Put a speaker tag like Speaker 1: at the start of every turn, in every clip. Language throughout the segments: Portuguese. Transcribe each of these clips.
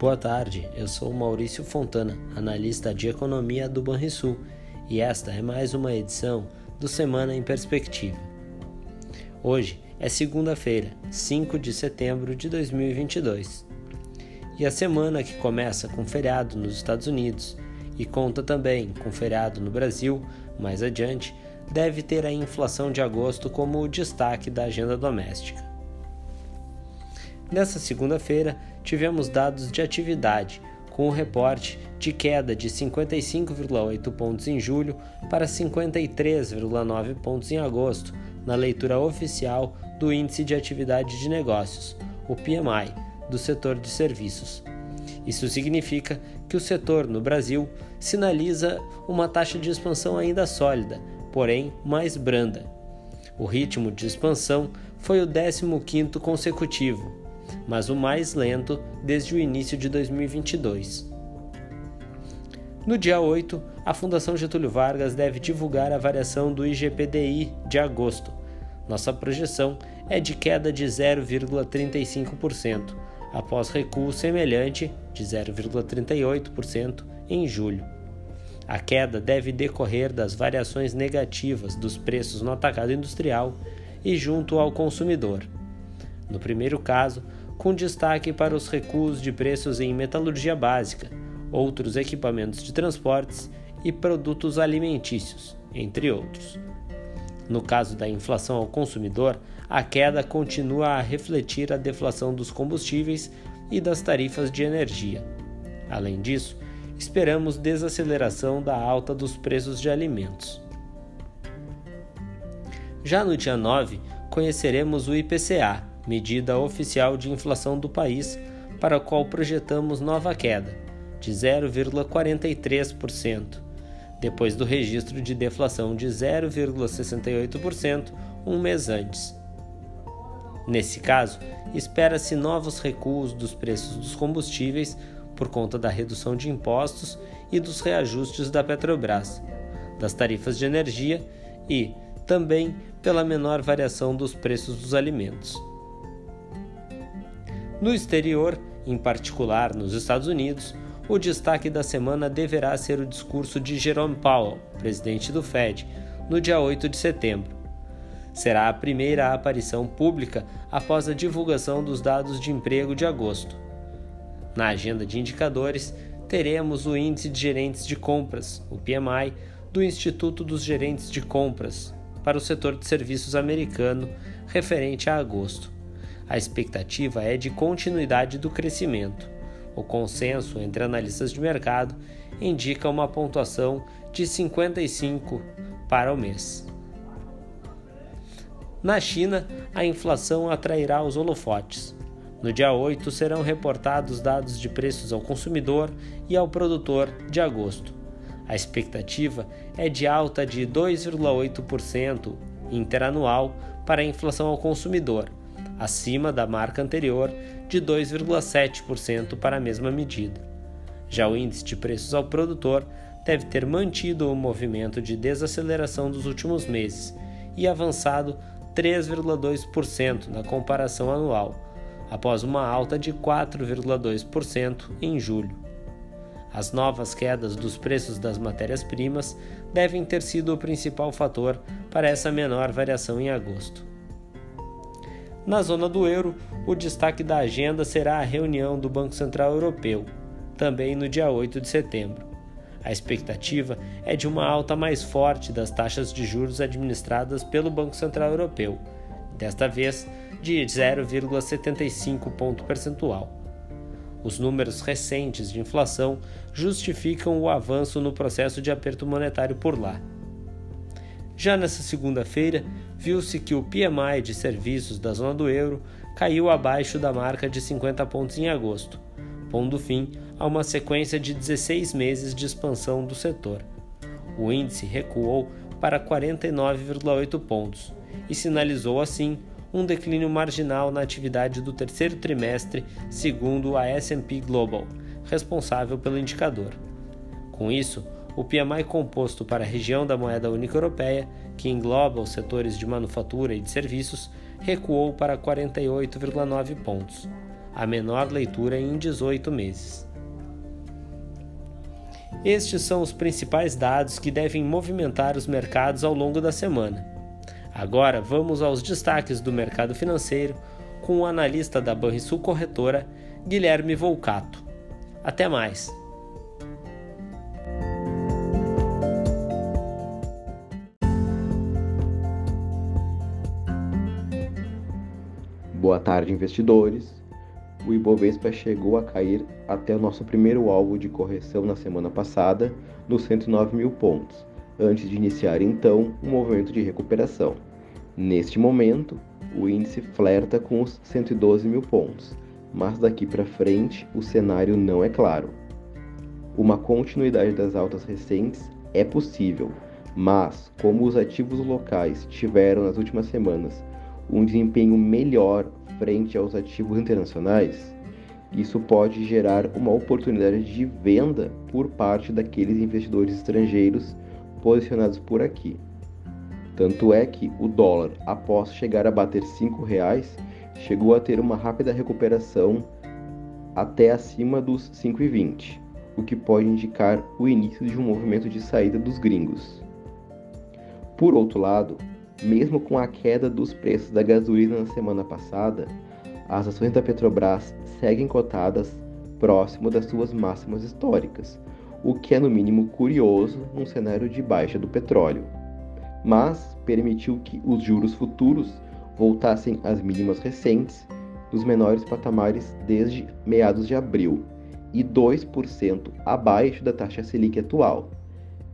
Speaker 1: Boa tarde, eu sou Maurício Fontana, analista de economia do Banrisul, e esta é mais uma edição do Semana em Perspectiva. Hoje é segunda-feira, 5 de setembro de 2022. E a semana que começa com feriado nos Estados Unidos e conta também com feriado no Brasil mais adiante, deve ter a inflação de agosto como o destaque da agenda doméstica. Nessa segunda-feira, tivemos dados de atividade, com o reporte de queda de 55,8 pontos em julho para 53,9 pontos em agosto, na leitura oficial do Índice de Atividade de Negócios, o PMI, do setor de serviços. Isso significa que o setor no Brasil sinaliza uma taxa de expansão ainda sólida, porém mais branda. O ritmo de expansão foi o 15º consecutivo, mas o mais lento desde o início de 2022. No dia 8, a Fundação Getúlio Vargas deve divulgar a variação do IGPDI de agosto. Nossa projeção é de queda de 0,35%, após recuo semelhante de 0,38% em julho. A queda deve decorrer das variações negativas dos preços no atacado industrial e junto ao consumidor. No primeiro caso, com destaque para os recuos de preços em metalurgia básica, outros equipamentos de transportes e produtos alimentícios, entre outros. No caso da inflação ao consumidor, a queda continua a refletir a deflação dos combustíveis e das tarifas de energia. Além disso, esperamos desaceleração da alta dos preços de alimentos. Já no dia 9, conheceremos o IPCA, medida oficial de inflação do país, para a qual projetamos nova queda, de 0,43%, depois do registro de deflação de 0,68% um mês antes. Nesse caso, espera-se novos recuos dos preços dos combustíveis por conta da redução de impostos e dos reajustes da Petrobras, das tarifas de energia e, também, pela menor variação dos preços dos alimentos. No exterior, em particular nos Estados Unidos, o destaque da semana deverá ser o discurso de Jerome Powell, presidente do Fed, no dia 8 de setembro. Será a primeira aparição pública após a divulgação dos dados de emprego de agosto. Na agenda de indicadores, teremos o Índice de Gerentes de Compras, o PMI, do Instituto dos Gerentes de Compras, para o setor de serviços americano, referente a agosto. A expectativa é de continuidade do crescimento. O consenso entre analistas de mercado indica uma pontuação de 55 para o mês. Na China, a inflação atrairá os holofotes. No dia 8 serão reportados dados de preços ao consumidor e ao produtor de agosto. A expectativa é de alta de 2,8% interanual para a inflação ao consumidor, acima da marca anterior de 2,7% para a mesma medida. Já o índice de preços ao produtor deve ter mantido o movimento de desaceleração dos últimos meses e avançado 3,2% na comparação anual, após uma alta de 4,2% em julho. As novas quedas dos preços das matérias-primas devem ter sido o principal fator para essa menor variação em agosto. Na zona do euro, o destaque da agenda será a reunião do Banco Central Europeu, também no dia 8 de setembro. A expectativa é de uma alta mais forte das taxas de juros administradas pelo Banco Central Europeu, desta vez de 0,75 ponto percentual. Os números recentes de inflação justificam o avanço no processo de aperto monetário por lá. Já nessa segunda-feira, viu-se que o PMI de serviços da zona do euro caiu abaixo da marca de 50 pontos em agosto, pondo fim a uma sequência de 16 meses de expansão do setor. O índice recuou para 49,8 pontos e sinalizou assim um declínio marginal na atividade do terceiro trimestre, segundo a S&P Global, responsável pelo indicador. Com isso, o PMI composto para a região da moeda única europeia, que engloba os setores de manufatura e de serviços, recuou para 48,9 pontos, a menor leitura em 18 meses. Estes são os principais dados que devem movimentar os mercados ao longo da semana. Agora vamos aos destaques do mercado financeiro com o analista da Banrisul Corretora, Guilherme Volcato. Até mais!
Speaker 2: Boa tarde, investidores. O Ibovespa chegou a cair até o nosso primeiro alvo de correção na semana passada, nos 109 mil pontos, antes de iniciar então um movimento de recuperação. Neste momento, o índice flerta com os 112 mil pontos, mas daqui para frente o cenário não é claro. Uma continuidade das altas recentes é possível, mas como os ativos locais tiveram nas últimas semanas um desempenho melhor frente aos ativos internacionais, isso pode gerar uma oportunidade de venda por parte daqueles investidores estrangeiros posicionados por aqui. Tanto é que o dólar, após chegar a bater R$ reais, chegou a ter uma rápida recuperação até acima dos 5,20, o que pode indicar o início de um movimento de saída dos gringos. Por outro lado, mesmo com a queda dos preços da gasolina na semana passada, as ações da Petrobras seguem cotadas próximo das suas máximas históricas, o que é no mínimo curioso num cenário de baixa do petróleo. Mas permitiu que os juros futuros voltassem às mínimas recentes, nos menores patamares desde meados de abril, e 2% abaixo da taxa Selic atual.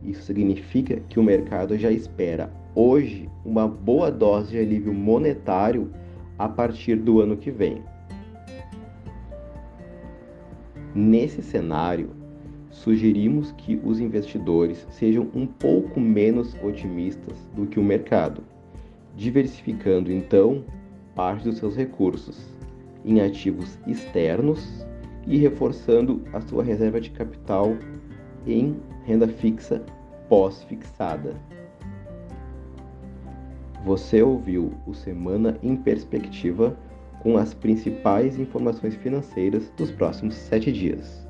Speaker 2: Isso significa que o mercado já espera hoje uma boa dose de alívio monetário a partir do ano que vem. Nesse cenário, sugerimos que os investidores sejam um pouco menos otimistas do que o mercado, diversificando então parte dos seus recursos em ativos externos e reforçando a sua reserva de capital em renda fixa pós-fixada. Você ouviu o Semana em Perspectiva com as principais informações financeiras dos próximos sete dias.